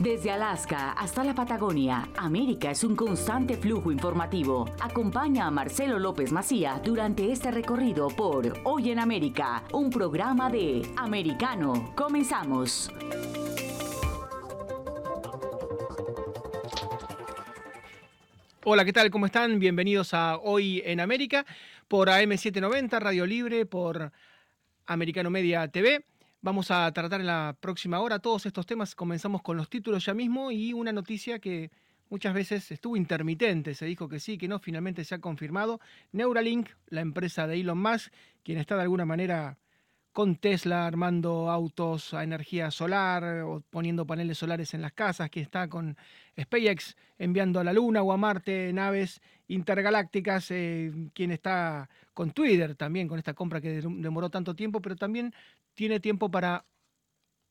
Desde Alaska hasta la Patagonia, América es un constante flujo informativo. Acompaña a Marcelo López Macía durante este recorrido por Hoy en América, un programa de Americano. Comenzamos. Hola, ¿qué tal? ¿Cómo están? Bienvenidos a Hoy en América por AM790, Radio Libre, por Americano Media TV. Vamos a tratar en la próxima hora todos estos temas. Comenzamos con los títulos ya mismo y una noticia que muchas veces estuvo intermitente. Se dijo que sí, que no, finalmente se ha confirmado. Neuralink, la empresa de Elon Musk, quien está de alguna manera con Tesla armando autos a energía solar o poniendo paneles solares en las casas, que está con SpaceX enviando a la Luna o a Marte naves intergalácticas, eh, quien está con Twitter también, con esta compra que demoró tanto tiempo, pero también tiene tiempo para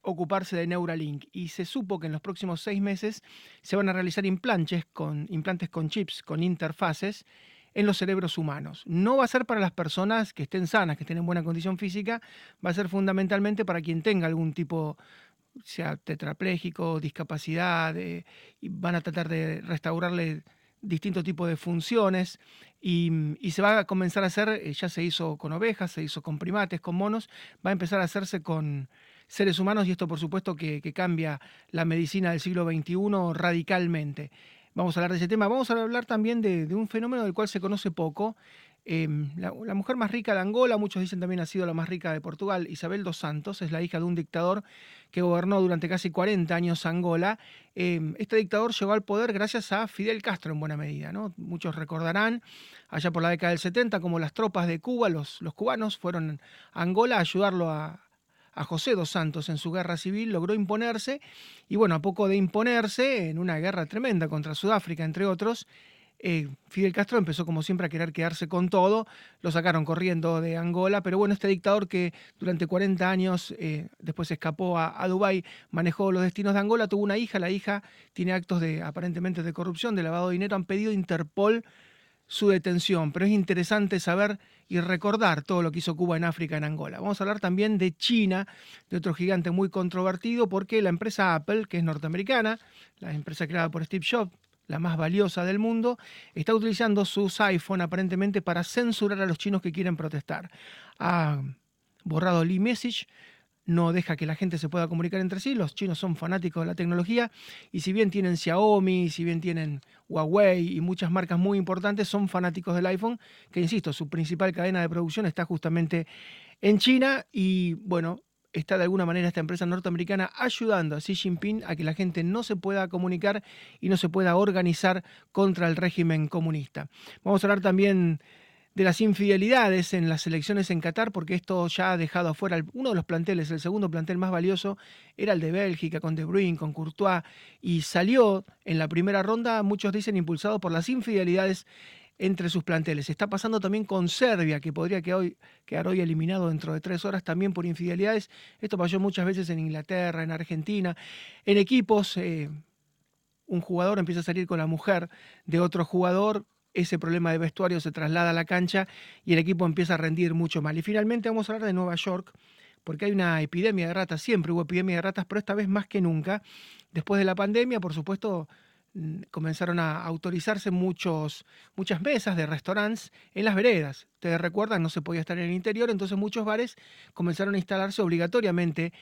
ocuparse de Neuralink y se supo que en los próximos seis meses se van a realizar implantes con, implantes con chips, con interfaces en los cerebros humanos. No va a ser para las personas que estén sanas, que estén en buena condición física, va a ser fundamentalmente para quien tenga algún tipo, sea tetrapléjico, discapacidad, eh, y van a tratar de restaurarle distintos tipos de funciones y, se va a comenzar a hacer, eh, ya se hizo con ovejas, se hizo con primates, con monos, va a empezar a hacerse con seres humanos y esto por supuesto que, que cambia la medicina del siglo XXI radicalmente. Vamos a hablar de ese tema. Vamos a hablar también de, un fenómeno del cual se conoce poco. Em, la, mujer más rica de Angola, muchos dicen también ha sido la más rica de Portugal, Isabel dos Santos, es la hija de un dictador que gobernó durante casi 40 años Angola. Em, este dictador llegó al poder gracias a Fidel Castro en buena medida. Muchos recordarán allá por la década del 70 como las tropas de Cuba, los, los cubanos, fueron a Angola a ayudarlo a, a José dos Santos en su guerra civil, logró imponerse y bueno, a poco de imponerse, en una guerra tremenda contra Sudáfrica, entre otros, eh, Fidel Castro empezó como siempre a querer quedarse con todo, lo sacaron corriendo de Angola, pero bueno, este dictador que durante 40 años eh, después escapó a, Dubái, manejó los destinos de Angola, tuvo una hija, la hija tiene actos de aparentemente de corrupción, de lavado de dinero, han pedido Interpol su detención, pero es interesante saber y recordar todo lo que hizo Cuba en África, en Angola. Vamos a hablar también de China, de otro gigante muy controvertido, porque la empresa Apple, que es norteamericana, la empresa creada por Steve Jobs, la más valiosa del mundo, está utilizando sus iPhone aparentemente para censurar a los chinos que quieren protestar. Ha borrado el e-message, no deja que la gente se pueda comunicar entre sí. Los chinos son fanáticos de la tecnología y si bien tienen Xiaomi, si bien tienen Huawei y muchas marcas muy importantes, son fanáticos del iPhone, que insisto, su principal cadena de producción está justamente en China y bueno, está de alguna manera esta empresa norteamericana ayudando a Xi Jinping a que la gente no se pueda comunicar y no se pueda organizar contra el régimen comunista. Vamos a hablar también de las infidelidades en las elecciones en Qatar, porque esto ya ha dejado afuera uno de los planteles, el segundo plantel más valioso era el de Bélgica, con De Bruyne, con Courtois, y salió en la primera ronda, muchos dicen, impulsado por las infidelidades entre sus planteles. Está pasando también con Serbia, que podría quedar hoy, quedar hoy eliminado dentro de tres horas también por infidelidades. Esto pasó muchas veces en Inglaterra, en Argentina, en equipos. Eh, un jugador empieza a salir con la mujer de otro jugador, ese problema de vestuario se traslada a la cancha y el equipo empieza a rendir mucho mal. Y finalmente vamos a hablar de Nueva York, porque hay una epidemia de ratas, siempre hubo epidemia de ratas, pero esta vez más que nunca. Después de la pandemia, por supuesto, comenzaron a autorizarse muchos, muchas mesas de restaurantes en las veredas. Ustedes recuerdan, no se podía estar en el interior, entonces muchos bares comenzaron a instalarse obligatoriamente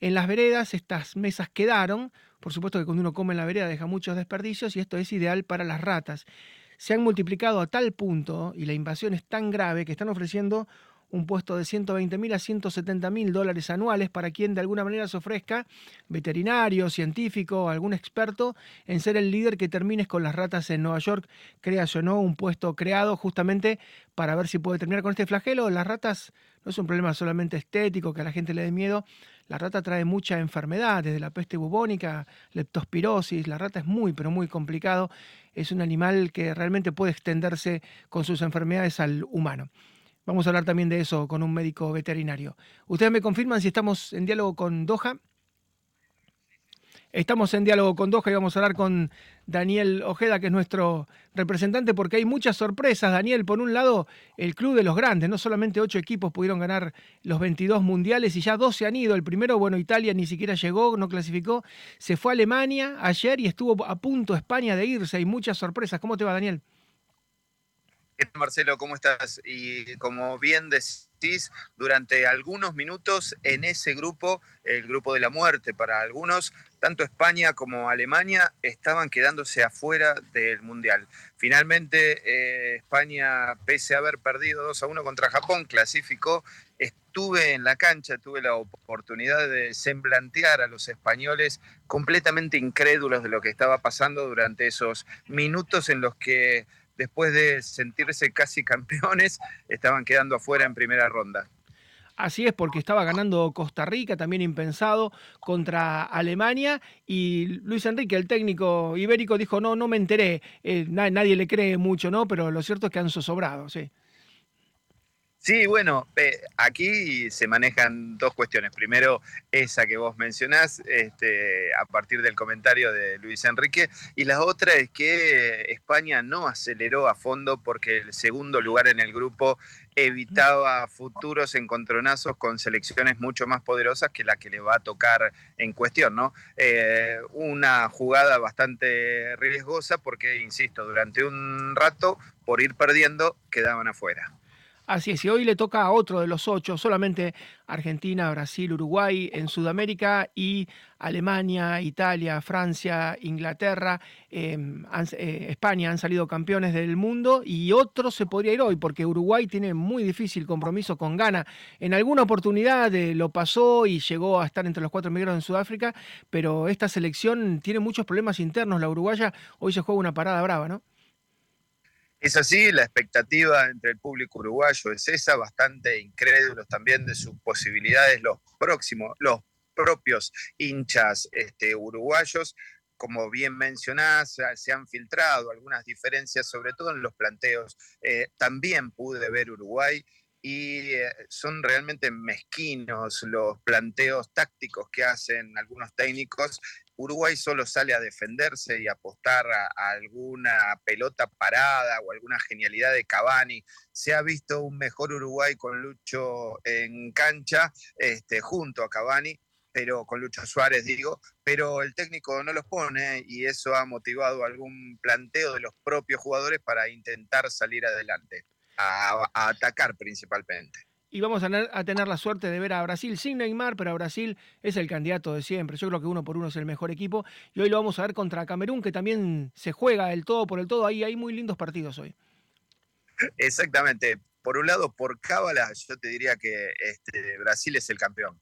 en las veredas. Estas mesas quedaron, por supuesto que cuando uno come en la vereda deja muchos desperdicios y esto es ideal para las ratas se han multiplicado a tal punto y la invasión es tan grave que están ofreciendo un puesto de 120 mil a 170 mil dólares anuales para quien de alguna manera se ofrezca, veterinario, científico, algún experto, en ser el líder que termines con las ratas en Nueva York, creas o no, un puesto creado justamente para ver si puede terminar con este flagelo. Las ratas no es un problema solamente estético, que a la gente le dé miedo, la rata trae mucha enfermedad, desde la peste bubónica, leptospirosis, la rata es muy, pero muy complicado, es un animal que realmente puede extenderse con sus enfermedades al humano. Vamos a hablar también de eso con un médico veterinario. Ustedes me confirman si estamos en diálogo con Doha. Estamos en diálogo con Doha y vamos a hablar con Daniel Ojeda, que es nuestro representante, porque hay muchas sorpresas. Daniel, por un lado, el club de los grandes, no solamente ocho equipos pudieron ganar los 22 mundiales y ya dos se han ido. El primero, bueno, Italia ni siquiera llegó, no clasificó. Se fue a Alemania ayer y estuvo a punto España de irse. Hay muchas sorpresas. ¿Cómo te va, Daniel? Marcelo? ¿Cómo estás? Y como bien decís, durante algunos minutos en ese grupo, el grupo de la muerte para algunos, tanto España como Alemania estaban quedándose afuera del Mundial. Finalmente, eh, España, pese a haber perdido 2 a 1 contra Japón, clasificó. Estuve en la cancha, tuve la oportunidad de semblantear a los españoles completamente incrédulos de lo que estaba pasando durante esos minutos en los que después de sentirse casi campeones, estaban quedando afuera en primera ronda. Así es, porque estaba ganando Costa Rica, también impensado, contra Alemania, y Luis Enrique, el técnico ibérico, dijo, no, no me enteré, eh, nadie le cree mucho, ¿no? Pero lo cierto es que han zozobrado, sí. Sí, bueno, aquí se manejan dos cuestiones. Primero, esa que vos mencionás este, a partir del comentario de Luis Enrique, y la otra es que España no aceleró a fondo porque el segundo lugar en el grupo evitaba futuros encontronazos con selecciones mucho más poderosas que la que le va a tocar en cuestión, ¿no? Eh, una jugada bastante riesgosa porque, insisto, durante un rato, por ir perdiendo, quedaban afuera. Así es, y hoy le toca a otro de los ocho, solamente Argentina, Brasil, Uruguay en Sudamérica y Alemania, Italia, Francia, Inglaterra, em, eh, España han salido campeones del mundo y otro se podría ir hoy porque Uruguay tiene muy difícil compromiso con Ghana. En alguna oportunidad eh, lo pasó y llegó a estar entre los cuatro migrados en Sudáfrica, pero esta selección tiene muchos problemas internos. La uruguaya hoy se juega una parada brava, ¿no? Es así, la expectativa entre el público uruguayo es esa, bastante incrédulos también de sus posibilidades los próximos, los propios hinchas este, uruguayos. Como bien mencionás, se han filtrado algunas diferencias, sobre todo en los planteos. Eh, también pude ver Uruguay y eh, son realmente mezquinos los planteos tácticos que hacen algunos técnicos Uruguay solo sale a defenderse y apostar a, alguna pelota parada o alguna genialidad de Cavani. Se ha visto un mejor Uruguay con Lucho en cancha, este, junto a Cavani, pero con Lucho Suárez digo, pero el técnico no los pone y eso ha motivado algún planteo de los propios jugadores para intentar salir adelante, a atacar principalmente y vamos a tener, la suerte de ver a Brasil sin Neymar, pero a Brasil es el candidato de siempre. Yo creo que uno por uno es el mejor equipo y hoy lo vamos a ver contra Camerún, que también se juega el todo por el todo. Ahí hay muy lindos partidos hoy. Exactamente. Por un lado, por cábala, yo te diría que este, Brasil es el campeón.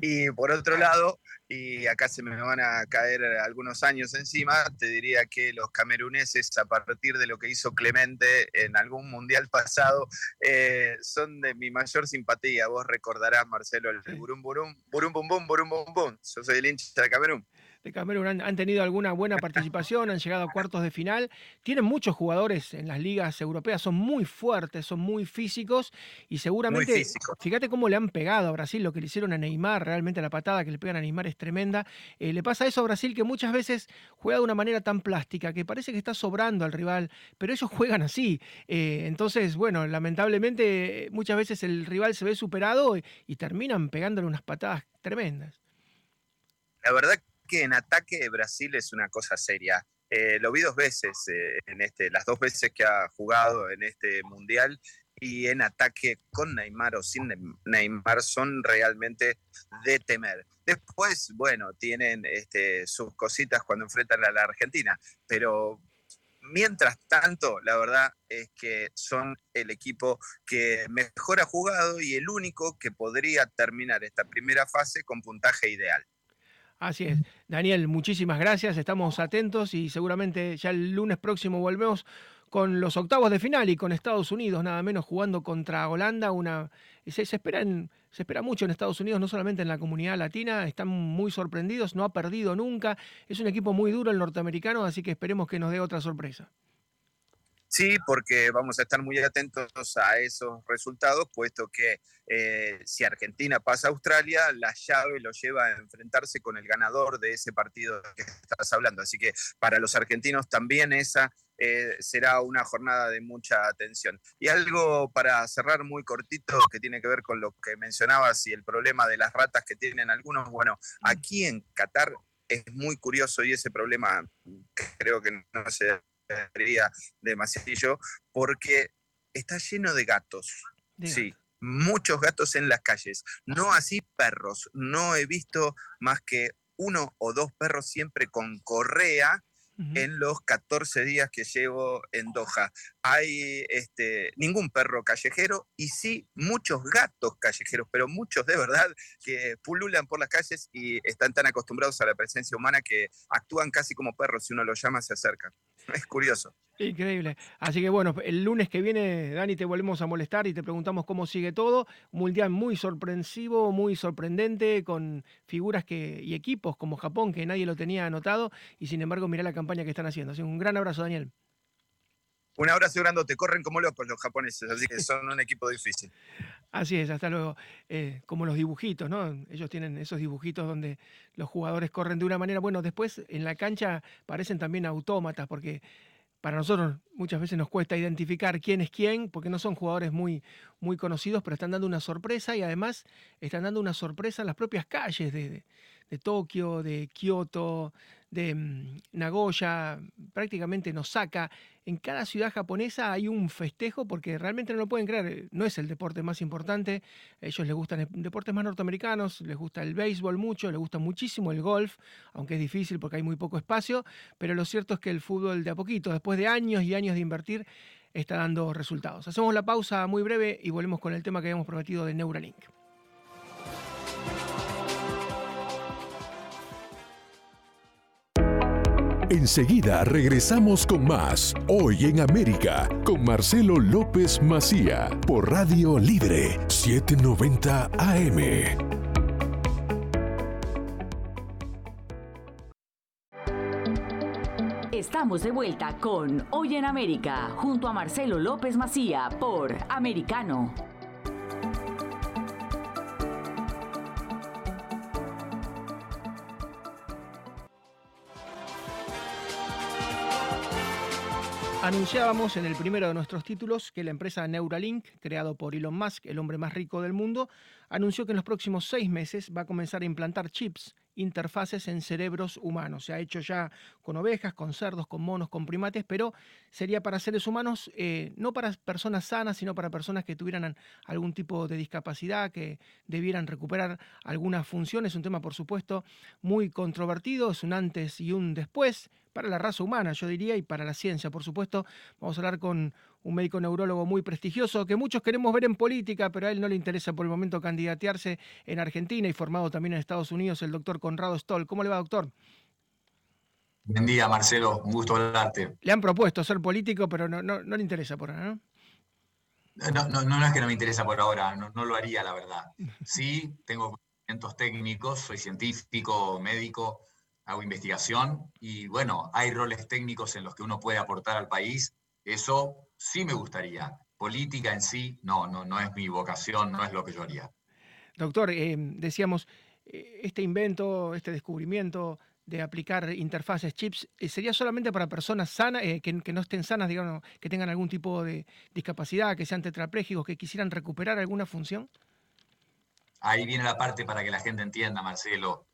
Y por otro lado, y acá se me van a caer algunos años encima, te diría que los cameruneses, a partir de lo que hizo Clemente en algún mundial pasado, eh, son de mi mayor simpatía. Vos recordarás, Marcelo, el burum burum, burum bum bum, burum bum bum. Yo soy el hincha de Camerún de Camerún han, tenido alguna buena participación, han llegado a cuartos de final. Tienen muchos jugadores en las ligas europeas, son muy fuertes, son muy físicos y seguramente, fíjate cómo le han pegado a Brasil, lo que le hicieron a Neymar, realmente la patada que le pegan a Neymar es tremenda. Eh, le pasa eso a Brasil que muchas veces juega de una manera tan plástica que parece que está sobrando al rival, pero ellos juegan así. Eh, entonces, bueno, lamentablemente muchas veces el rival se ve superado y, y terminan pegándole unas patadas tremendas. La verdad que en ataque Brasil es una cosa seria. Eh, lo vi dos veces, eh, en este, las dos veces que ha jugado en este mundial, y en ataque con Neymar o sin Neymar son realmente de temer. Después, bueno, tienen este, sus cositas cuando enfrentan a la Argentina, pero mientras tanto, la verdad es que son el equipo que mejor ha jugado y el único que podría terminar esta primera fase con puntaje ideal. Así es. Daniel, muchísimas gracias. Estamos atentos y seguramente ya el lunes próximo volvemos con los octavos de final y con Estados Unidos, nada menos jugando contra Holanda. Una, se, se, se espera mucho en Estados Unidos, no solamente en la comunidad latina. Están muy sorprendidos, no ha perdido nunca. Es un equipo muy duro el norteamericano, así que esperemos que nos dé otra sorpresa. Sí, porque vamos a estar muy atentos a esos resultados, puesto que eh, si Argentina pasa a Australia, la llave lo lleva a enfrentarse con el ganador de ese partido que estás hablando. Así que para los argentinos también esa eh, será una jornada de mucha atención. Y algo para cerrar muy cortito que tiene que ver con lo que mencionabas y el problema de las ratas que tienen algunos. Bueno, aquí en Qatar es muy curioso y ese problema creo que no se debería demasiado porque está lleno de gatos. Sí, muchos gatos en las calles. No así perros. No he visto más que uno o dos perros siempre con correa en los 14 días que llevo en Doha. Hay este, ningún perro callejero y sí muchos gatos callejeros, pero muchos de verdad que pululan por las calles y están tan acostumbrados a la presencia humana que actúan casi como perros. Si uno los llama, se acercan. Es curioso. Increíble. Así que bueno, el lunes que viene, Dani, te volvemos a molestar y te preguntamos cómo sigue todo. Un mundial muy sorpresivo, muy sorprendente, con figuras que, y equipos como Japón, que nadie lo tenía anotado, y sin embargo, mira la campaña que están haciendo. Así que un gran abrazo, Daniel. Un abrazo te corren como locos los japoneses, así que son un equipo difícil. Así es, hasta luego. Eh, como los dibujitos, ¿no? Ellos tienen esos dibujitos donde los jugadores corren de una manera. Bueno, después en la cancha parecen también autómatas, porque para nosotros muchas veces nos cuesta identificar quién es quién, porque no son jugadores muy, muy conocidos, pero están dando una sorpresa y además están dando una sorpresa en las propias calles de, de Tokio, de Kioto, de mm, Nagoya, prácticamente nos saca. En cada ciudad japonesa hay un festejo porque realmente no lo pueden creer. No es el deporte más importante. A ellos les gustan deportes más norteamericanos, les gusta el béisbol mucho, les gusta muchísimo el golf, aunque es difícil porque hay muy poco espacio. Pero lo cierto es que el fútbol de a poquito, después de años y años de invertir, está dando resultados. Hacemos la pausa muy breve y volvemos con el tema que habíamos prometido de Neuralink. Enseguida regresamos con más Hoy en América con Marcelo López Macía por Radio Libre 790 AM. Estamos de vuelta con Hoy en América junto a Marcelo López Macía por Americano. Anunciábamos en el primero de nuestros títulos que la empresa Neuralink, creado por Elon Musk, el hombre más rico del mundo, anunció que en los próximos seis meses va a comenzar a implantar chips interfaces en cerebros humanos. Se ha hecho ya con ovejas, con cerdos, con monos, con primates, pero sería para seres humanos, eh, no para personas sanas, sino para personas que tuvieran algún tipo de discapacidad, que debieran recuperar alguna función. Es un tema, por supuesto, muy controvertido, es un antes y un después para la raza humana, yo diría, y para la ciencia, por supuesto. Vamos a hablar con un médico neurólogo muy prestigioso que muchos queremos ver en política, pero a él no le interesa por el momento candidatearse en Argentina y formado también en Estados Unidos, el doctor Conrado Stoll. ¿Cómo le va, doctor? Buen día, Marcelo. Un gusto hablarte. Le han propuesto ser político, pero no, no, le interesa por ahora, ¿no? No, no, no, es que no me interesa por ahora, no, no lo haría, la verdad. Sí, tengo conocimientos técnicos, soy científico, médico, hago investigación y bueno, hay roles técnicos en los que uno puede aportar al país. Eso sí me gustaría. Política en sí, no, no, no es mi vocación, no es lo que yo haría. Doctor, eh, decíamos, eh, este invento, este descubrimiento de aplicar interfaces, chips, eh, ¿sería solamente para personas sanas, que, no estén sanas, digamos, que tengan algún tipo de discapacidad, que sean tetraplégicos, que quisieran recuperar alguna función? Ahí viene la parte para que la gente entienda, Marcelo.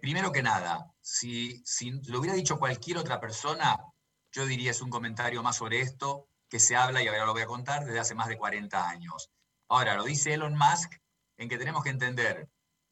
primero que nada, si, si lo hubiera dicho cualquier otra persona, yo diría es un comentario más sobre esto que se habla, y ahora lo voy a contar, desde hace más de 40 años. Ahora, lo dice Elon Musk en que tenemos que entender,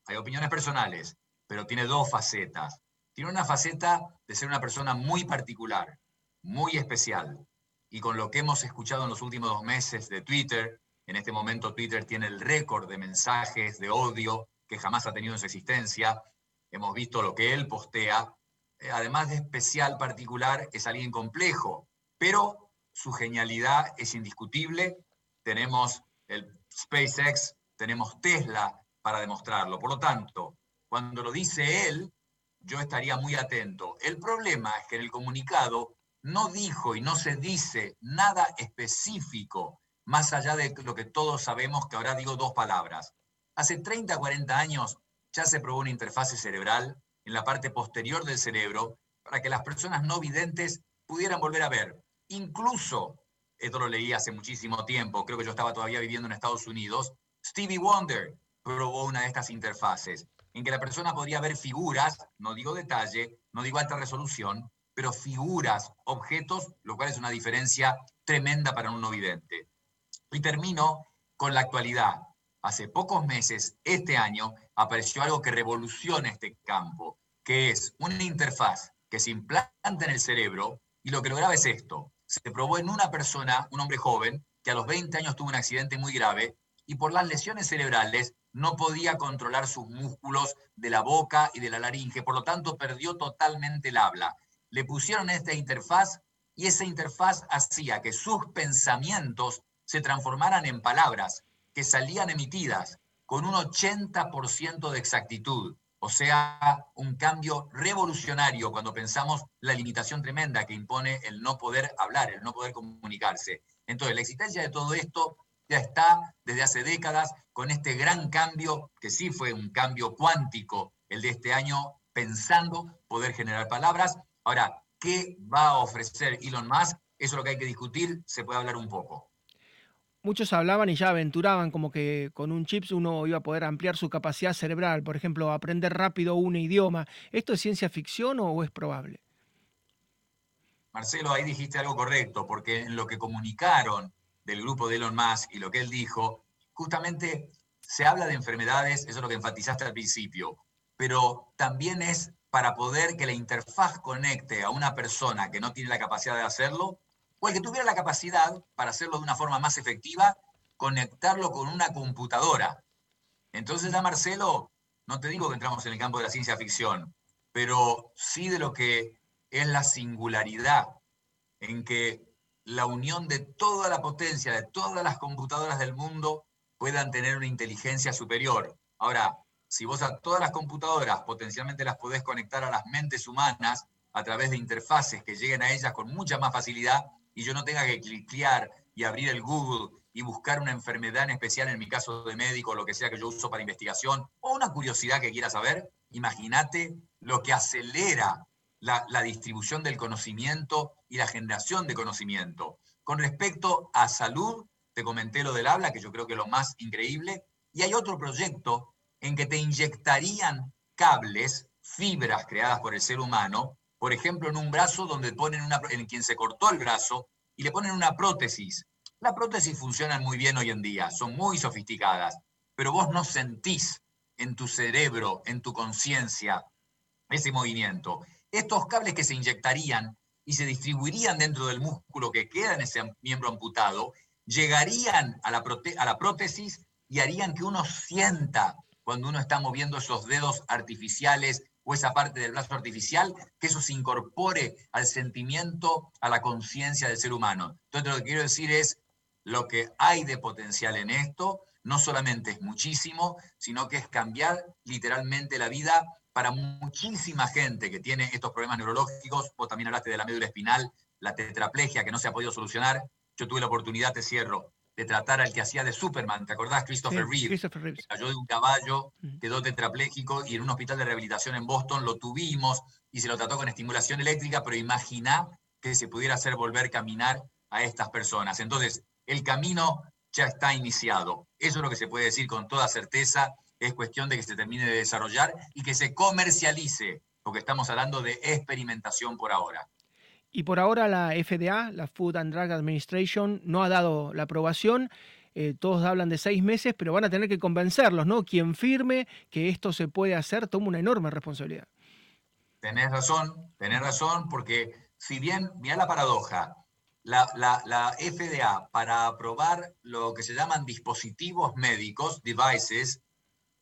hay opiniones personales, pero tiene dos facetas. Tiene una faceta de ser una persona muy particular, muy especial, y con lo que hemos escuchado en los últimos dos meses de Twitter, en este momento Twitter tiene el récord de mensajes de odio que jamás ha tenido en su existencia, hemos visto lo que él postea, eh, además de especial, particular, es alguien complejo, pero su genialidad es indiscutible. Tenemos el SpaceX, tenemos Tesla para demostrarlo. Por lo tanto, cuando lo dice él, yo estaría muy atento. El problema es que en el comunicado no dijo y no se dice nada específico más allá de lo que todos sabemos, que ahora digo dos palabras. Hace 30, 40 años ya se probó una interfase cerebral en la parte posterior del cerebro para que las personas no videntes pudieran volver a ver. Incluso, esto lo leí hace muchísimo tiempo, creo que yo estaba todavía viviendo en Estados Unidos, Stevie Wonder probó una de estas interfaces, en que la persona podría ver figuras, no digo detalle, no digo alta resolución, pero figuras, objetos, lo cual es una diferencia tremenda para un no vidente. Y termino con la actualidad. Hace pocos meses, este año, apareció algo que revoluciona este campo, que es una interfaz que se implanta en el cerebro y lo que lograba es esto. Se probó en una persona, un hombre joven, que a los 20 años tuvo un accidente muy grave y por las lesiones cerebrales no podía controlar sus músculos de la boca y de la laringe, por lo tanto perdió totalmente el habla. Le pusieron esta interfaz y esa interfaz hacía que sus pensamientos se transformaran en palabras que salían emitidas con un 80% de exactitud. O sea, un cambio revolucionario cuando pensamos la limitación tremenda que impone el no poder hablar, el no poder comunicarse. Entonces, la existencia de todo esto ya está desde hace décadas con este gran cambio, que sí fue un cambio cuántico el de este año, pensando poder generar palabras. Ahora, ¿qué va a ofrecer Elon Musk? Eso es lo que hay que discutir, se puede hablar un poco muchos hablaban y ya aventuraban como que con un chip uno iba a poder ampliar su capacidad cerebral, por ejemplo, aprender rápido un idioma. ¿Esto es ciencia ficción o es probable? Marcelo, ahí dijiste algo correcto, porque en lo que comunicaron del grupo de Elon Musk y lo que él dijo, justamente se habla de enfermedades, eso es lo que enfatizaste al principio, pero también es para poder que la interfaz conecte a una persona que no tiene la capacidad de hacerlo o el que tuviera la capacidad, para hacerlo de una forma más efectiva, conectarlo con una computadora. Entonces ya Marcelo, no te digo que entramos en el campo de la ciencia ficción, pero sí de lo que es la singularidad en que la unión de toda la potencia de todas las computadoras del mundo puedan tener una inteligencia superior. Ahora, si vos a todas las computadoras potencialmente las podés conectar a las mentes humanas a través de interfaces que lleguen a ellas con mucha más facilidad, y yo no tenga que cliquear y abrir el Google y buscar una enfermedad en especial, en mi caso de médico, lo que sea que yo uso para investigación, o una curiosidad que quiera saber, imagínate lo que acelera la, la, distribución del conocimiento y la generación de conocimiento. Con respecto a salud, te comenté lo del habla, que yo creo que es lo más increíble, y hay otro proyecto en que te inyectarían cables, fibras creadas por el ser humano, por ejemplo, en un brazo donde ponen una, en quien se cortó el brazo y le ponen una prótesis. Las prótesis funcionan muy bien hoy en día, son muy sofisticadas, pero vos no sentís en tu cerebro, en tu conciencia, ese movimiento. Estos cables que se inyectarían y se distribuirían dentro del músculo que queda en ese miembro amputado, llegarían a la, a la prótesis y harían que uno sienta cuando uno está moviendo esos dedos artificiales o esa parte del brazo artificial, que eso se incorpore al sentimiento, a la conciencia del ser humano. Entonces lo que quiero decir es, lo que hay de potencial en esto, no solamente es muchísimo, sino que es cambiar literalmente la vida para muchísima gente que tiene estos problemas neurológicos. Vos también hablaste de la médula espinal, la tetraplegia que no se ha podido solucionar. Yo tuve la oportunidad, te cierro, de tratar al que hacía de Superman, ¿te acordás? Christopher Reeve. Christopher. Cayó de un caballo, quedó tetrapléjico y en un hospital de rehabilitación en Boston lo tuvimos y se lo trató con estimulación eléctrica, pero imagina que se pudiera hacer volver a caminar a estas personas. Entonces, el camino ya está iniciado. Eso es lo que se puede decir con toda certeza. Es cuestión de que se termine de desarrollar y que se comercialice, porque estamos hablando de experimentación por ahora. Y por ahora la FDA, la Food and Drug Administration, no ha dado la aprobación. Eh, todos hablan de seis meses, pero van a tener que convencerlos, ¿no? Quien firme que esto se puede hacer toma una enorme responsabilidad. Tenés razón, tenés razón, porque si bien, mira la paradoja, la, la, FDA para aprobar lo que se llaman dispositivos médicos, devices,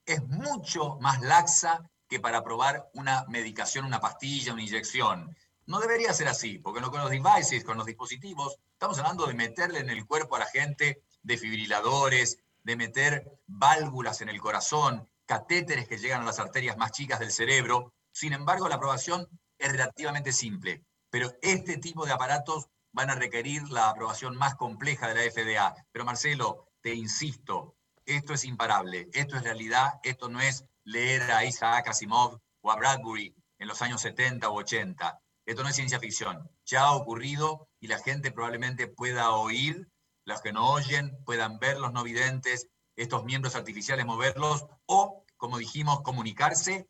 es mucho más laxa que para aprobar una medicación, una pastilla, una inyección. No debería ser así, porque con los devices, con los dispositivos, estamos hablando de meterle en el cuerpo a la gente defibriladores, de meter válvulas en el corazón, catéteres que llegan a las arterias más chicas del cerebro. Sin embargo, la aprobación es relativamente simple. pero este tipo de aparatos van a requerir la aprobación más compleja de la FDA. Pero Marcelo, te insisto, esto es imparable, esto es realidad, esto no es leer a Isaac Asimov o a Bradbury en los años 70 o 80. Esto no es ciencia ficción, ya ha ocurrido y la gente probablemente pueda oír, los que no oyen puedan ver los no videntes, estos miembros artificiales moverlos o, como dijimos, comunicarse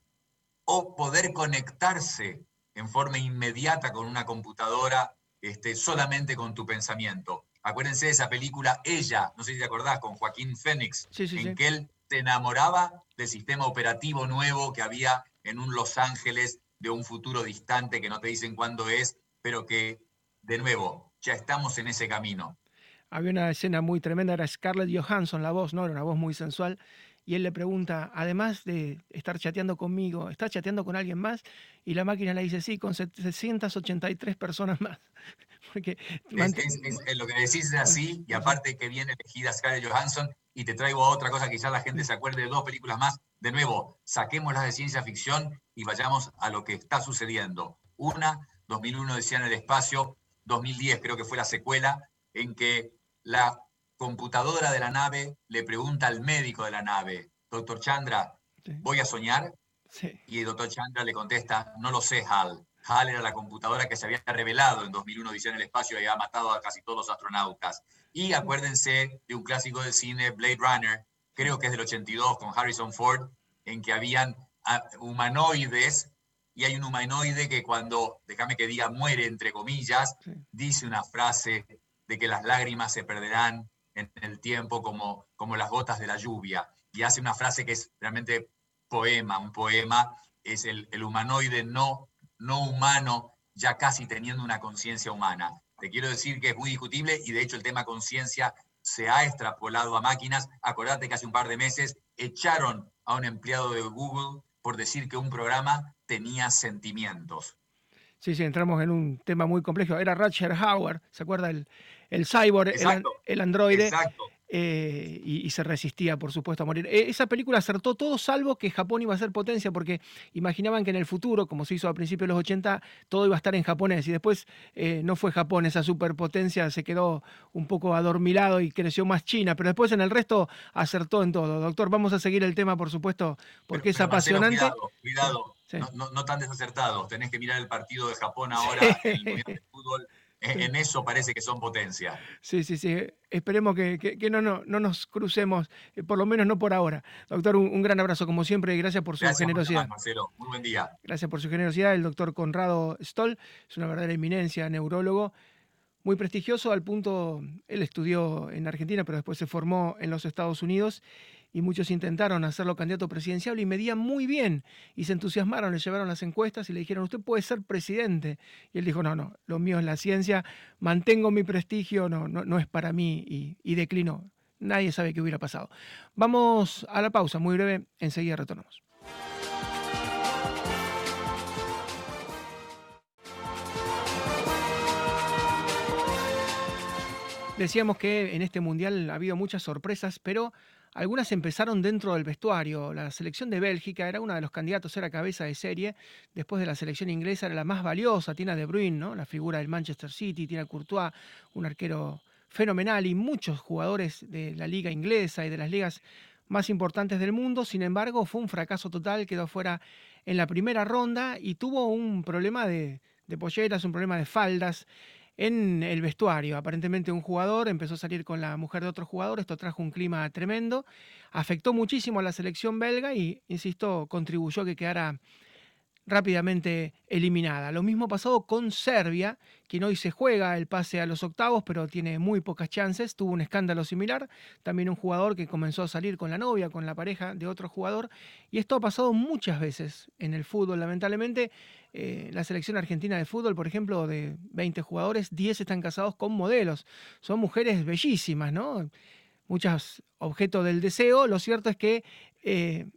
o poder conectarse en forma inmediata con una computadora este, solamente con tu pensamiento. Acuérdense de esa película Ella, no sé si te acordás, con Joaquín Phoenix, en que él se enamoraba del sistema operativo nuevo que había en un Los Ángeles de un futuro distante que no te dicen cuándo es, pero que, de nuevo, ya estamos en ese camino. Había una escena muy tremenda, era Scarlett Johansson, la voz, ¿no? Era una voz muy sensual. Y él le pregunta, además de estar chateando conmigo, ¿estás chateando con alguien más? Y la máquina le dice, sí, con 783 personas más. Porque es, lo que decís es así, y aparte que viene elegida Scarlett Johansson, y te traigo otra cosa, quizás la gente se acuerde de dos películas más. De nuevo, saquémoslas de ciencia ficción y vayamos a lo que está sucediendo. Una, 2001 decía en el espacio, 2010 creo que fue la secuela, en que la computadora de la nave le pregunta al médico de la nave, doctor Chandra, ¿voy a soñar? Y el doctor Chandra le contesta, no lo sé, Hal. HAL era la computadora que se había revelado en 2001 Dice en el espacio y había matado a casi todos los astronautas. Y acuérdense de un clásico del cine, Blade Runner, creo que es del 82 con Harrison Ford, en que habían ah, humanoides y hay un humanoide que cuando, déjame que diga, muere, entre comillas, dice una frase de que las lágrimas se perderán en el tiempo como, como las gotas de la lluvia. Y hace una frase que es realmente poema, un poema, es el, el humanoide no no humano, ya casi teniendo una conciencia humana. Te quiero decir que es muy discutible y de hecho el tema conciencia se ha extrapolado a máquinas. Acordate que hace un par de meses echaron a un empleado de Google por decir que un programa tenía sentimientos. Sí, sí, entramos en un tema muy complejo. Era Roger Howard, ¿se acuerda? El, el cyborg, el, el, androide. Exacto. Eh, y, se resistía, por supuesto, a morir. E, esa película acertó todo, salvo que Japón iba a ser potencia, porque imaginaban que en el futuro, como se hizo a principios de los 80, todo iba a estar en japonés. Y después eh, no fue Japón, esa superpotencia se quedó un poco adormilado y creció más China. Pero después en el resto acertó en todo. Doctor, vamos a seguir el tema, por supuesto, porque es apasionante. cuidado, cuidado. No, tan desacertados. Tenés que mirar el partido de Japón ahora, el Mundial de Fútbol en eso parece que son potencia. Sí, sí, sí. Esperemos que, no, no, no, nos crucemos, eh, por lo menos no por ahora. Doctor, un, gran abrazo como siempre y gracias por su generosidad. Marcelo. Muy buen día. Gracias por su generosidad. El doctor Conrado Stoll es una verdadera eminencia, neurólogo, muy prestigioso al punto, él estudió en Argentina, pero después se formó en los Estados Unidos y muchos intentaron hacerlo candidato presidencial y medía muy bien y se entusiasmaron, le llevaron las encuestas y le dijeron, usted puede ser presidente. Y él dijo, no, no, lo mío es la ciencia, mantengo mi prestigio, no, no, no es para mí y, y declinó. Nadie sabe qué hubiera pasado. Vamos a la pausa, muy breve, enseguida retornamos. Decíamos que en este mundial ha habido muchas sorpresas, pero algunas empezaron dentro del vestuario. La selección de Bélgica era uno de los candidatos, era cabeza de serie. Después de la selección inglesa era la más valiosa, tiene a De Bruyne, ¿no? la figura del Manchester City, tiene a Courtois, un arquero fenomenal y muchos jugadores de la liga inglesa y de las ligas más importantes del mundo. Sin embargo, fue un fracaso total, quedó fuera en la primera ronda y tuvo un problema de polleras, un problema de faldas en el vestuario. Aparentemente un jugador empezó a salir con la mujer de otro jugador, esto trajo un clima tremendo, afectó muchísimo a la selección belga y, insisto, contribuyó a que quedara rápidamente eliminada. Lo mismo pasó con Serbia, quien hoy se juega el pase a los octavos, pero tiene muy pocas chances. Tuvo un escándalo similar. También un jugador que comenzó a salir con la novia, con la pareja de otro jugador. Y esto ha pasado muchas veces en el fútbol. Lamentablemente, eh, la selección argentina de fútbol, por ejemplo, de 20 jugadores, 10 están casados con modelos. Son mujeres bellísimas, ¿no? Muchas objetos del deseo. Lo cierto es que eh,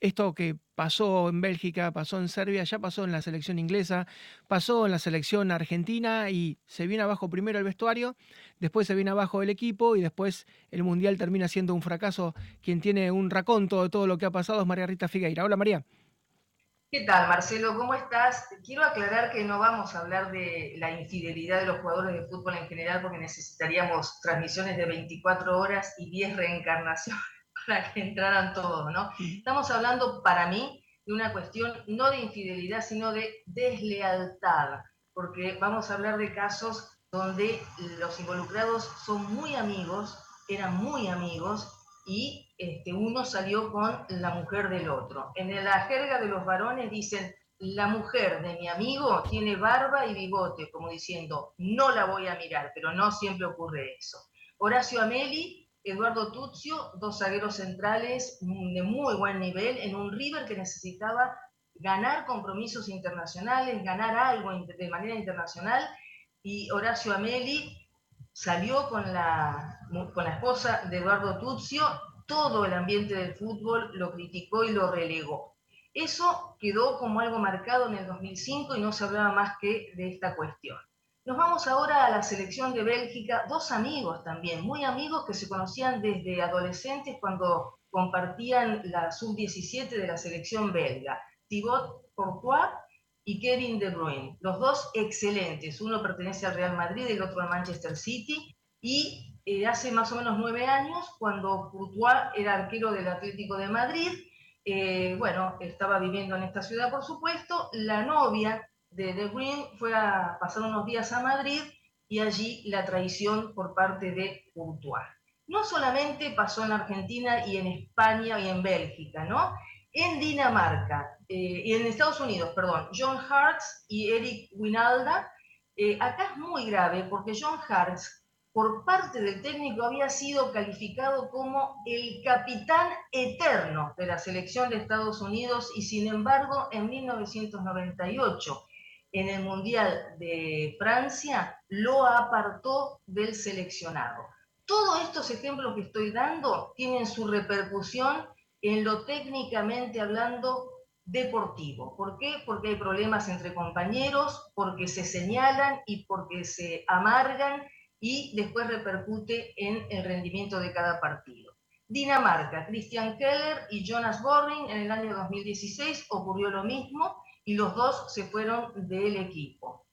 esto que pasó en Bélgica, pasó en Serbia, ya pasó en la selección inglesa, pasó en la selección argentina y se viene abajo primero el vestuario, después se viene abajo el equipo y después el Mundial termina siendo un fracaso. Quien tiene un raconto de todo lo que ha pasado es María Rita Figueira. Hola María. ¿Qué tal, Marcelo? ¿Cómo estás? Quiero aclarar que no vamos a hablar de la infidelidad de los jugadores de fútbol en general porque necesitaríamos transmisiones de 24 horas y 10 reencarnaciones para que entraran todos, ¿no? Estamos hablando, para mí, de una cuestión no de infidelidad, sino de deslealtad, porque vamos a hablar de casos donde los involucrados son muy amigos, eran muy amigos, y este, uno salió con la mujer del otro. En la jerga de los varones dicen, la mujer de mi amigo tiene barba y bigote, como diciendo, no la voy a mirar, pero no siempre ocurre eso. Horacio Ameli, Eduardo Tuzio, dos zagueros centrales de muy buen nivel, en un River que necesitaba ganar compromisos internacionales, ganar algo de manera internacional, y Horacio Ameli salió con la, con la esposa de Eduardo Tuzio, todo el ambiente del fútbol lo criticó y lo relegó. Eso quedó como algo marcado en el 2005 y no se hablaba más que de esta cuestión. Nos vamos ahora a la selección de Bélgica, dos amigos también, muy amigos que se conocían desde adolescentes cuando compartían la sub-17 de la selección belga, Thibaut Courtois y Kevin De Bruyne. Los dos excelentes. Uno pertenece al Real Madrid, el otro al Manchester City. Y eh, hace más o menos nueve años, cuando Courtois era arquero del Atlético de Madrid, eh, bueno, estaba viviendo en esta ciudad, por supuesto, la novia de De Bruyne fue a pasar unos días a Madrid y allí la traición por parte de Courtois. No solamente pasó en Argentina y en España y en Bélgica, ¿no? En Dinamarca eh, y en Estados Unidos, perdón, John Hartz y Eric Winalda. Eh, acá es muy grave porque John Hartz, por parte del técnico, había sido calificado como el capitán eterno de la selección de Estados Unidos y sin embargo en 1998 en el Mundial de Francia lo apartó del seleccionado. Todos estos ejemplos que estoy dando tienen su repercusión en lo técnicamente hablando deportivo. ¿Por qué? Porque hay problemas entre compañeros, porque se señalan y porque se amargan y después repercute en el rendimiento de cada partido. Dinamarca, Christian Keller y Jonas Borring en el año 2016 ocurrió lo mismo y los dos se fueron del equipo.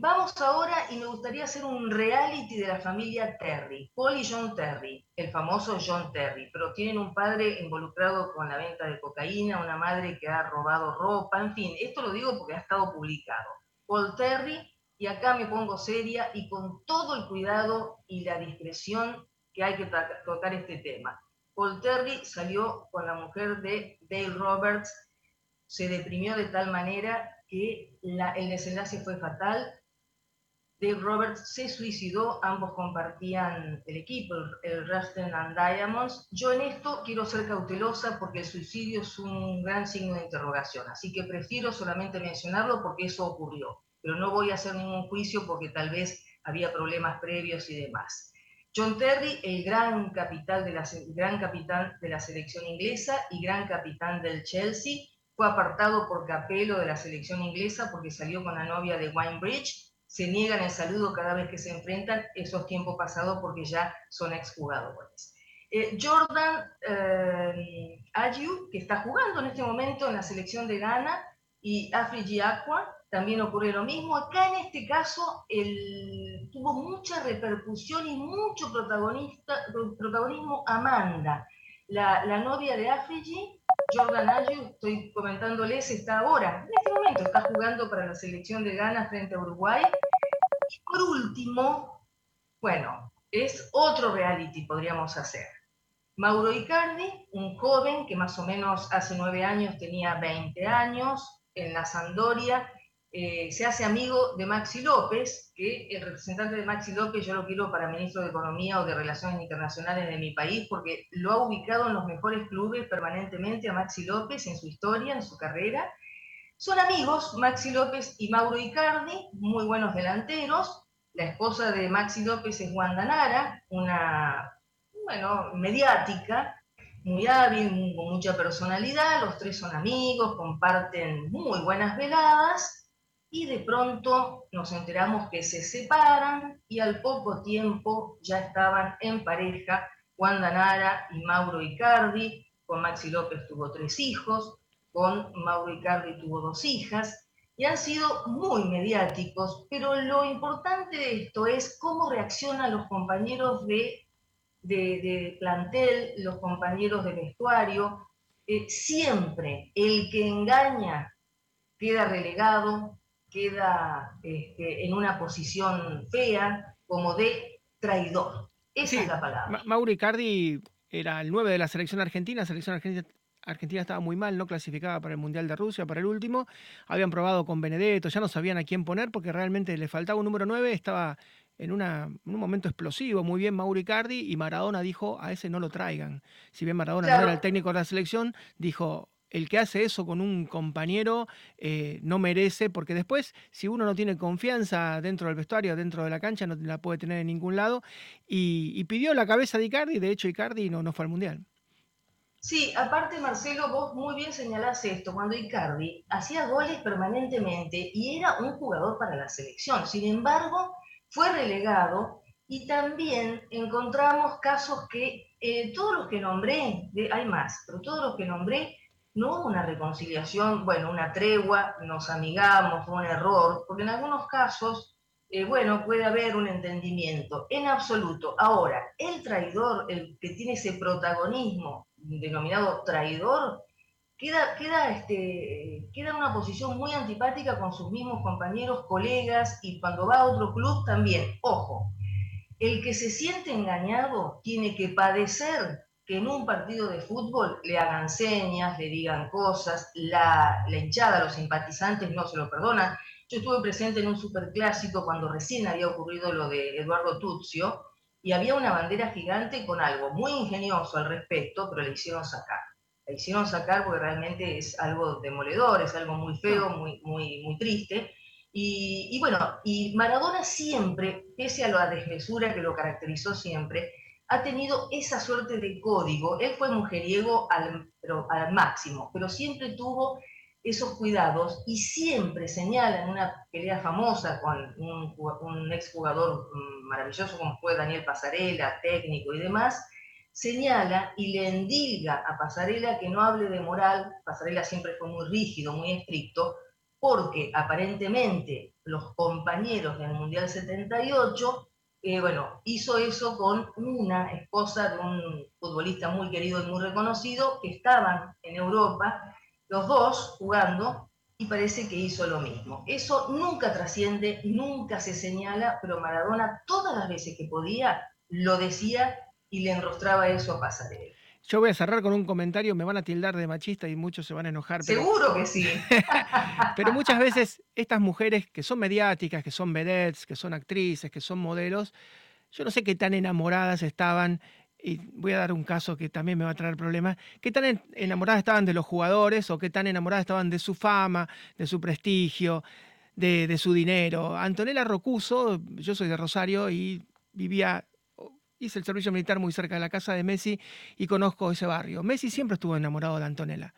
Vamos ahora y me gustaría hacer un reality de la familia Terry, Paul y John Terry, el famoso John Terry, pero tienen un padre involucrado con la venta de cocaína, una madre que ha robado ropa, en fin, esto lo digo porque ha estado publicado. Paul Terry, y acá me pongo seria y con todo el cuidado y la discreción que hay que tocar este tema. Paul salió con la mujer de Dale Roberts, se deprimió de tal manera que el desenlace fue fatal, Dave Roberts se suicidó, ambos compartían el equipo, el Rustin and Diamonds. Yo en esto quiero ser cautelosa porque el suicidio es un gran signo de interrogación, así que prefiero solamente mencionarlo porque eso ocurrió, pero no voy a hacer ningún juicio porque tal vez había problemas previos y demás. John Terry, el gran, capital de la, gran capitán de la selección inglesa y gran capitán del Chelsea, fue apartado por Capello de la selección inglesa porque salió con la novia de Winebridge se niegan el saludo cada vez que se enfrentan esos tiempos pasados porque ya son exjugadores. Eh, Jordan eh, que está jugando en este momento en la selección de Ghana, y Afrigi Aqua, también ocurre lo mismo. Acá en este caso el, tuvo mucha repercusión y mucho protagonista, protagonismo Amanda, la, la novia de Afrigi, Jordan Ayew, estoy comentándoles, está ahora, en este momento, está jugando para la selección de Ghana frente a Uruguay. Y por último, bueno, es otro reality podríamos hacer. Mauro Icardi, un joven que más o menos hace nueve años tenía 20 años, en la Sandoria, eh, se hace amigo de Maxi López, que el representante de Maxi López yo lo quiero para ministro de Economía o de Relaciones Internacionales de mi país, porque lo ha ubicado en los mejores clubes permanentemente a Maxi López en su historia, en su carrera. Son amigos, Maxi López y Mauro Icardi, muy buenos delanteros. La esposa de Maxi López es Wanda Nara, una, bueno, mediática, muy hábil, con mucha personalidad. Los tres son amigos, comparten muy buenas veladas y de pronto nos enteramos que se separan y al poco tiempo ya estaban en pareja Wanda Nara y Mauro Icardi, con Maxi López tuvo tres hijos, con Mauro Icardi tuvo dos hijas y han sido muy mediáticos, pero lo importante de esto es cómo reaccionan los compañeros de, de, plantel, los compañeros de vestuario. Eh, siempre el que engaña queda relegado, queda este, en una posición fea, como de traidor. Esa es la palabra. Mauro Icardi era el 9 de la selección argentina, selección argentina Argentina estaba muy mal, no clasificaba para el Mundial de Rusia, para el último. Habían probado con Benedetto, ya no sabían a quién poner porque realmente le faltaba un número 9, estaba en, una, un momento explosivo, muy bien Mauro Icardi, y Maradona dijo, a ese no lo traigan. Si bien Maradona no era el técnico de la selección, dijo, el que hace eso con un compañero eh, no merece, porque después, si uno no tiene confianza dentro del vestuario, dentro de la cancha, no la puede tener en ningún lado. Y, pidió la cabeza de Icardi, de hecho Icardi no, no fue al Mundial. Sí, aparte Marcelo, vos muy bien señalás esto, cuando Icardi hacía goles permanentemente y era un jugador para la selección. Sin embargo, fue relegado y también encontramos casos que eh, todos los que nombré, hay más, pero todos los que nombré, no una reconciliación, bueno, una tregua, nos amigamos, fue un error, porque en algunos casos, eh, bueno, puede haber un entendimiento, en absoluto. Ahora, el traidor, el que tiene ese protagonismo denominado traidor, queda, queda, este, queda en una posición muy antipática con sus mismos compañeros, colegas, y cuando va a otro club también. Ojo, el que se siente engañado tiene que padecer que en un partido de fútbol le hagan señas, le digan cosas, la, la hinchada, los simpatizantes no se lo perdonan. Yo estuve presente en un superclásico cuando recién había ocurrido lo de Eduardo Tuzio, y había una bandera gigante con algo muy ingenioso al respecto, pero le hicieron sacar. Le hicieron sacar porque realmente es algo demoledor, es algo muy feo, muy, muy, muy triste. Y, bueno, y Maradona siempre, pese a la desmesura que lo caracterizó siempre, ha tenido esa suerte de código. Él fue mujeriego al, máximo, pero siempre tuvo esos cuidados y siempre señala en una pelea famosa con un, un exjugador maravilloso como fue Daniel Pasarela, técnico y demás, señala y le endilga a Pasarela que no hable de moral, Pasarela siempre fue muy rígido, muy estricto, porque aparentemente los compañeros del Mundial 78, eh, bueno, hizo eso con una esposa de un futbolista muy querido y muy reconocido que estaban en Europa los dos jugando y parece que hizo lo mismo. Eso nunca trasciende, nunca se señala, pero Maradona todas las veces que podía lo decía y le enrostraba eso a Pasarela. Yo voy a cerrar con un comentario, me van a tildar de machista y muchos se van a enojar. Seguro que sí. pero muchas veces estas mujeres que son mediáticas, que son vedettes, que son actrices, que son modelos, yo no sé qué tan enamoradas estaban y voy a dar un caso que también me va a traer problemas, qué tan enamoradas estaban de los jugadores o qué tan enamoradas estaban de su fama, de su prestigio, de, su dinero. Antonella Rocuso, yo soy de Rosario y vivía, hice el servicio militar muy cerca de la casa de Messi y conozco ese barrio. Messi siempre estuvo enamorado de Antonella.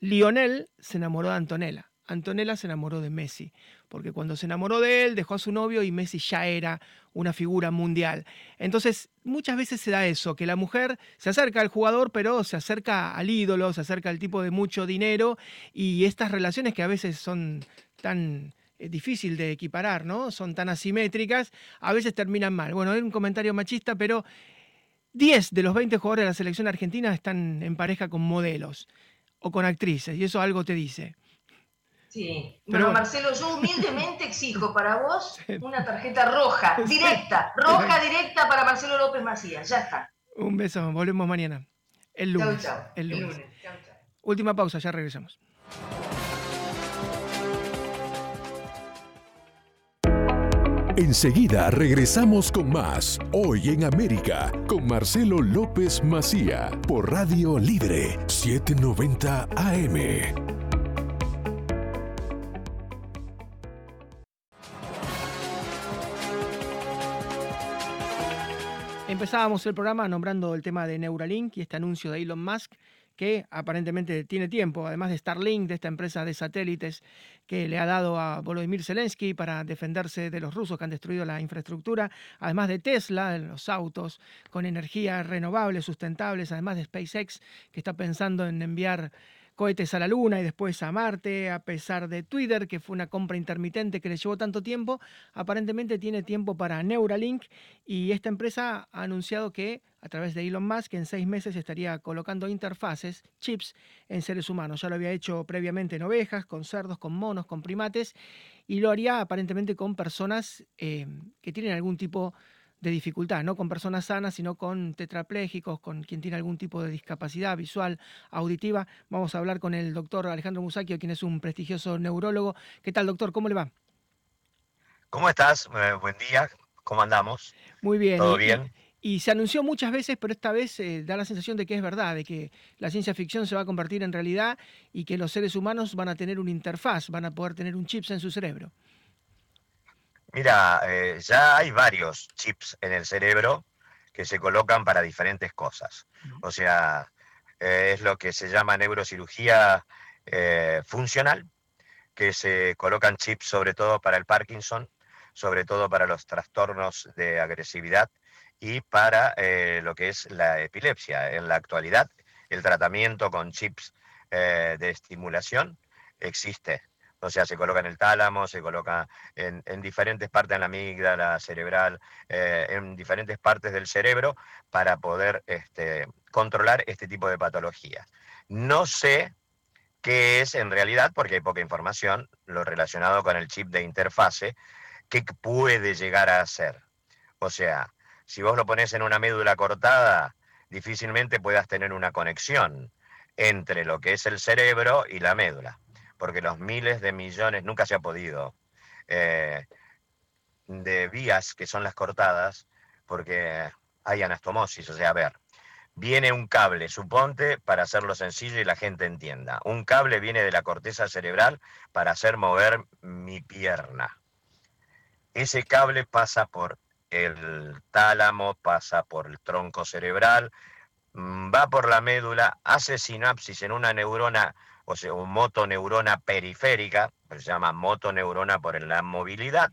Lionel se enamoró de Antonella. Antonella se enamoró de Messi, porque cuando se enamoró de él dejó a su novio y Messi ya era una figura mundial. Entonces, muchas veces se da eso, que la mujer se acerca al jugador, pero se acerca al ídolo, se acerca al tipo de mucho dinero y estas relaciones que a veces son tan eh, difícil de equiparar, ¿no? Son tan asimétricas, a veces terminan mal. Bueno, hay un comentario machista, pero 10 de los 20 jugadores de la selección argentina están en pareja con modelos o con actrices, y eso algo te dice. Sí, pero Marcelo, yo humildemente exijo para vos una tarjeta roja, directa, roja directa para Marcelo López Macías, ya está. Un beso, volvemos mañana. El lunes. El lunes. Última pausa, ya regresamos. Enseguida regresamos con más Hoy en América con Marcelo López Macía por Radio Libre 790 AM. Empezábamos el programa nombrando el tema de Neuralink y este anuncio de Elon Musk que aparentemente tiene tiempo, además de Starlink, de esta empresa de satélites que le ha dado a Volodymyr Zelensky para defenderse de los rusos que han destruido la infraestructura, además de Tesla, los autos con energía renovable, sustentables, además de SpaceX, que está pensando en enviar cohetes a la Luna y después a Marte, a pesar de Twitter, que fue una compra intermitente que le llevó tanto tiempo, aparentemente tiene tiempo para Neuralink y esta empresa ha anunciado que a través de Elon Musk en seis meses estaría colocando interfaces, chips en seres humanos. Ya lo había hecho previamente en ovejas, con cerdos, con monos, con primates y lo haría aparentemente con personas eh, que tienen algún tipo de de dificultad, no con personas sanas, sino con tetraplégicos, con quien tiene algún tipo de discapacidad visual, auditiva. Vamos a hablar con el doctor Alejandro Musacchio, quien es un prestigioso neurólogo. ¿Qué tal, doctor? ¿Cómo le va? ¿Cómo estás? Eh, buen día. ¿Cómo andamos? Muy bien. ¿Todo bien? Y, se anunció muchas veces, pero esta vez eh, da la sensación de que es verdad, de que la ciencia ficción se va a convertir en realidad y que los seres humanos van a tener una interfaz, van a poder tener un chip en su cerebro. Mira, eh, ya hay varios chips en el cerebro que se colocan para diferentes cosas. O sea, eh, es lo que se llama neurocirugía eh, funcional, que se colocan chips sobre todo para el Parkinson, sobre todo para los trastornos de agresividad y para lo que es la epilepsia. En la actualidad, el tratamiento con chips de estimulación existe o sea, se coloca en el tálamo, se coloca en, diferentes partes de la amígdala cerebral, eh, en diferentes partes del cerebro para poder este, controlar este tipo de patologías. No sé qué es en realidad, porque hay poca información, lo relacionado con el chip de interfase, qué puede llegar a ser. O sea, si vos lo pones en una médula cortada, difícilmente puedas tener una conexión entre lo que es el cerebro y la médula porque los miles de millones, nunca se ha podido, eh, de vías que son las cortadas, porque hay anastomosis, o sea, a ver, viene un cable, suponte, para hacerlo sencillo y la gente entienda. Un cable viene de la corteza cerebral para hacer mover mi pierna. Ese cable pasa por el tálamo, pasa por el tronco cerebral, mm, va por la médula, hace sinapsis en una neurona o sea, un motoneurona periférica, se llama motoneurona por la movilidad,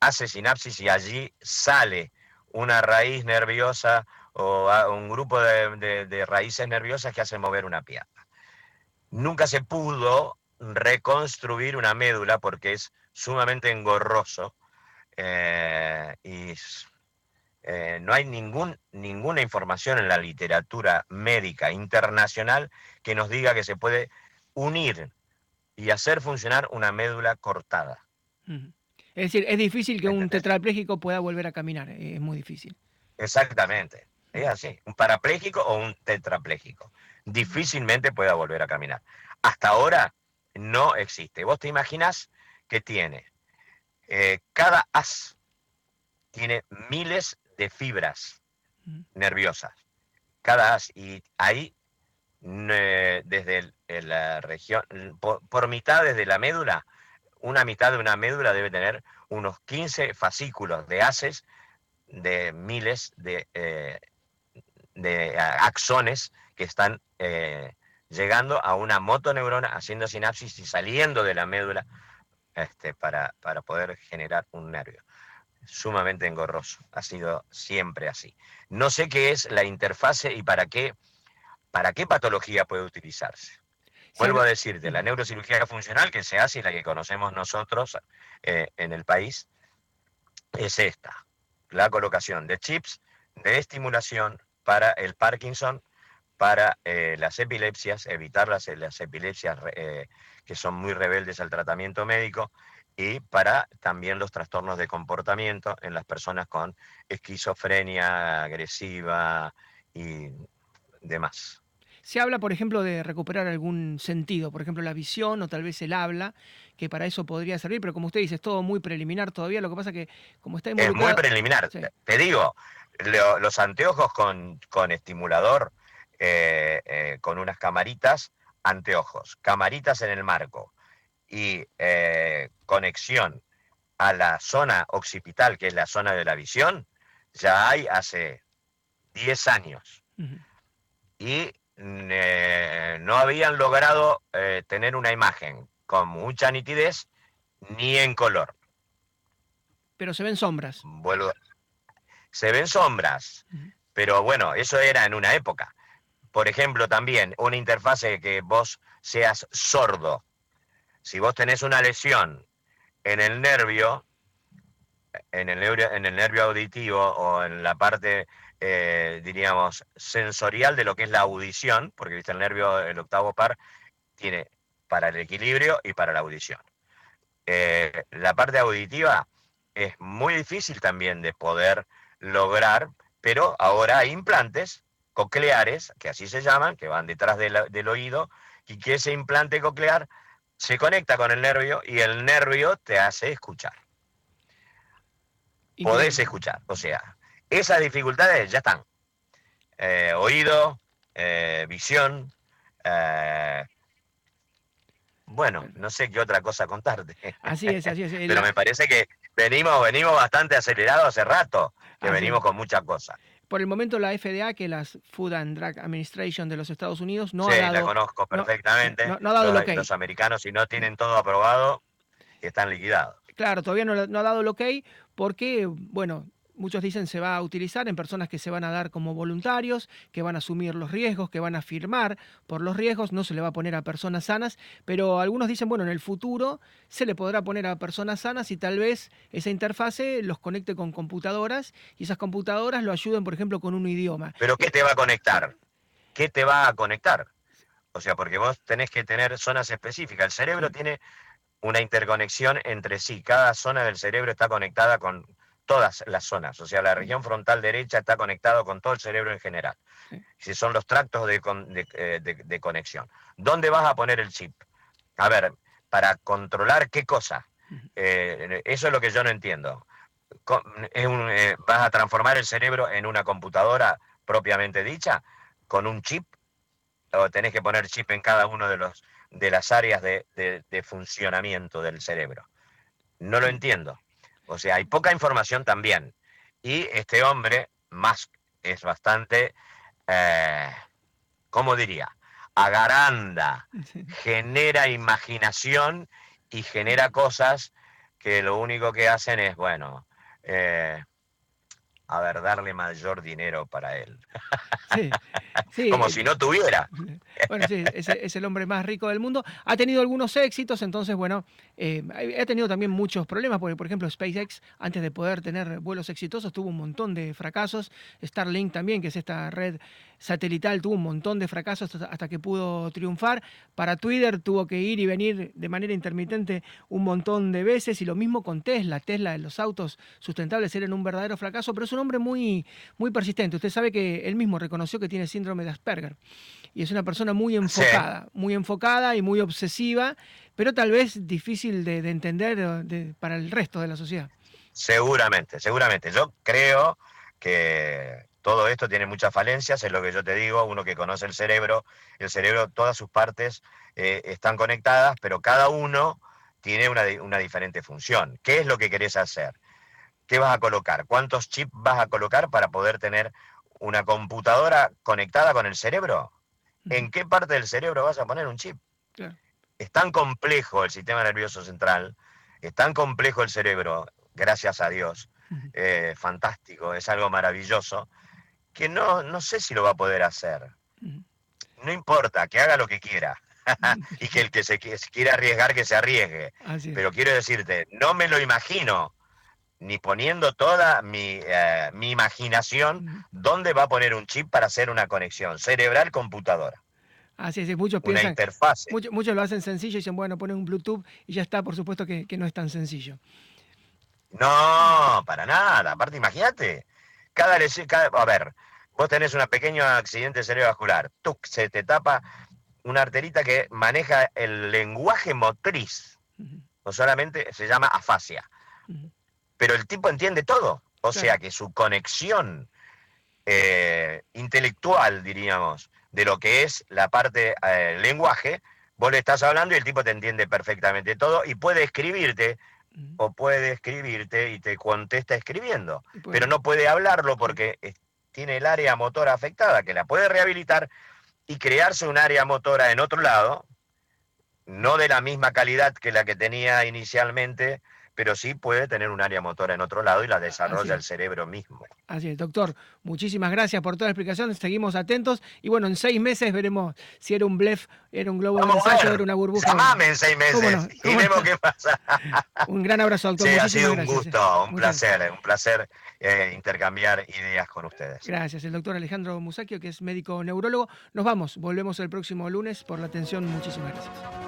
hace sinapsis y allí sale una raíz nerviosa o un grupo de, raíces nerviosas que hacen mover una pierna. Nunca se pudo reconstruir una médula porque es sumamente engorroso eh, y eh, no hay ningún, ninguna información en la literatura médica internacional que nos diga que se puede unir y hacer funcionar una médula cortada. Es decir, es difícil que un tetrapléjico pueda volver a caminar, eh, es muy difícil. Exactamente, es así, un parapléjico o un tetrapléjico. Difícilmente pueda volver a caminar. Hasta ahora no existe. Vos te imaginas que tiene, eh, cada as tiene miles de fibras nerviosas, cada as, y ahí desde la región, por, mitad desde la médula, una mitad de una médula debe tener unos 15 fascículos de haces de miles de, eh, axones que están eh, llegando a una motoneurona, haciendo sinapsis y saliendo de la médula este, para, para poder generar un nervio. Sumamente engorroso, ha sido siempre así. No sé qué es la interfase y para qué ¿para qué patología puede utilizarse? Vuelvo a decirte, la neurocirugía funcional que se hace y la que conocemos nosotros eh, en el país es esta, la colocación de chips de estimulación para el Parkinson, para eh, las epilepsias, evitar las, epilepsias eh, que son muy rebeldes al tratamiento médico y para también los trastornos de comportamiento en las personas con esquizofrenia agresiva y demás. Se habla, por ejemplo, de recuperar algún sentido, por ejemplo, la visión o tal vez el habla, que para eso podría servir, pero como usted dice, es todo muy preliminar todavía, lo que pasa que como está Es muy preliminar, te digo, los anteojos con, con estimulador, eh, eh, con unas camaritas, anteojos, camaritas en el marco y eh, conexión a la zona occipital, que es la zona de la visión, ya hay hace 10 años. Y eh, no habían logrado eh, tener una imagen con mucha nitidez ni en color. Pero se ven sombras. Vuelvo. Se ven sombras, pero bueno, eso era en una época. por ejemplo, también una interfase que vos seas sordo. Si vos tenés una lesión en el nervio, en el nervio, en el nervio auditivo o en la parte, eh, diríamos, sensorial de lo que es la audición, porque viste el nervio, el octavo par, tiene para el equilibrio y para la audición. Eh, la parte auditiva es muy difícil también de poder lograr, pero ahora hay implantes cocleares, que así se llaman, que van detrás del oído, y que ese implante coclear se conecta con el nervio y el nervio te hace escuchar. Podés escuchar, o sea, esas dificultades ya están. Eh, oído, eh, visión, eh, bueno, no sé qué otra cosa contarte. Así es, así es. Pero me parece que venimos, venimos bastante acelerados hace rato, que venimos con muchas cosas. Por el momento la FDA, que es la Food and Drug Administration de los Estados Unidos, no sí, ha dado... la conozco perfectamente. No, ha dado los. Los americanos, si no tienen todo aprobado, están liquidados. Claro, todavía no, no ha dado el ok porque, bueno, muchos dicen se va a utilizar en personas que se van a dar como voluntarios, que van a asumir los riesgos, que van a firmar por los riesgos, no se le va a poner a personas sanas, pero algunos dicen, bueno, en el futuro se le podrá poner a personas sanas y tal vez esa interfase los conecte con computadoras y esas computadoras lo ayuden, por ejemplo, con un idioma. ¿Pero qué te va a conectar? ¿Qué te va a conectar? O sea, porque vos tenés que tener zonas específicas. El cerebro tiene una interconexión entre sí. Cada zona del cerebro está conectada con todas las zonas, o sea, la región frontal derecha está conectado con todo el cerebro en general. Si son los tractos de, de, de, de, conexión. ¿Dónde vas a poner el chip? A ver, para controlar qué cosa. Eh, eso es lo que yo no entiendo. Es un, eh, ¿Vas a transformar el cerebro en una computadora propiamente dicha con un chip? ¿O tenés que poner chip en cada uno de los de las áreas de, funcionamiento del cerebro? No lo entiendo. O sea, hay poca información también. Y este hombre, Musk, es bastante, eh, ¿cómo diría? Agaranda, genera imaginación y genera cosas que lo único que hacen es, bueno, eh, a ver, darle mayor dinero para él. Sí, sí, Como si no tuviera. Bueno, sí, es, es, el hombre más rico del mundo. Ha tenido algunos éxitos, entonces, bueno, eh, ha tenido también muchos problemas, porque, por ejemplo, SpaceX, antes de poder tener vuelos exitosos, tuvo un montón de fracasos. Starlink también, que es esta red satelital, tuvo un montón de fracasos hasta que pudo triunfar. Para Twitter tuvo que ir y venir de manera intermitente un montón de veces, y lo mismo con Tesla. Tesla, los autos sustentables eran un verdadero fracaso, pero es un hombre muy, muy persistente. Usted sabe que él mismo reconoció que tiene síndrome de Asperger. Y es una persona muy enfocada, sí. muy enfocada y muy obsesiva, pero tal vez difícil de, de entender de, para el resto de la sociedad. Seguramente, seguramente. Yo creo que todo esto tiene muchas falencias, es lo que yo te digo, uno que conoce el cerebro, el cerebro, todas sus partes eh, están conectadas, pero cada uno tiene una, una diferente función. ¿Qué es lo que querés hacer? ¿Qué vas a colocar? ¿Cuántos chips vas a colocar para poder tener una computadora conectada con el cerebro? ¿En qué parte del cerebro vas a poner un chip? Es tan complejo el sistema nervioso central, es tan complejo el cerebro, gracias a Dios, eh, fantástico, es algo maravilloso, que no, no sé si lo va a poder hacer. No importa, que haga lo que quiera. y que el que se quiera arriesgar, que se arriesgue. Pero quiero decirte, no me lo imagino ni poniendo toda mi, eh, mi imaginación, dónde va a poner un chip para hacer una conexión cerebral-computadora. Así es, muchos una piensan, interfase. Muchos, muchos, lo hacen sencillo y dicen, bueno, ponen un Bluetooth y ya está, por supuesto que, que no es tan sencillo. No, para nada. Aparte, imagínate, cada, cada, a ver, vos tenés un pequeño accidente cerebrovascular, ¡tuc! se te tapa una arterita que maneja el lenguaje motriz, uh -huh. no solamente se llama afasia. Uh -huh pero el tipo entiende todo. O claro. sea que su conexión eh, intelectual, diríamos, de lo que es la parte eh, lenguaje, vos le estás hablando y el tipo te entiende perfectamente todo y puede escribirte. O puede escribirte y te contesta escribiendo, pero no puede hablarlo porque tiene el área motora afectada, que la puede rehabilitar y crearse un área motora en otro lado, no de la misma calidad que la que tenía inicialmente, pero sí puede tener un área motora en otro lado y la desarrolla el cerebro mismo. Así es, doctor. Muchísimas gracias por toda la explicación. Seguimos atentos y bueno, en seis meses veremos si era un blef, era un globo de ensayo, era una burbuja. Llamame en seis meses y vemos qué pasa. un gran abrazo, doctor. Sí, ha sido un gusto, un placer, un placer eh, intercambiar ideas con ustedes. Gracias. El doctor Alejandro Musacchio, que es médico neurólogo. Nos vamos, volvemos el próximo lunes por la atención. Muchísimas gracias.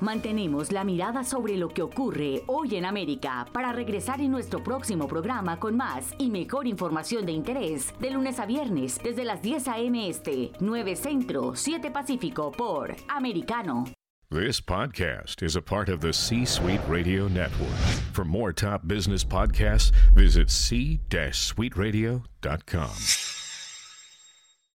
Mantenemos la mirada sobre lo que ocurre hoy en América para regresar en nuestro próximo programa con más y mejor información de interés de lunes a viernes desde las 10 a.m. Este, 9 Centro, 7 Pacífico por Americano. This podcast is a part of the C Suite Radio Network. For more top business podcasts, visit c-suiteradio.com.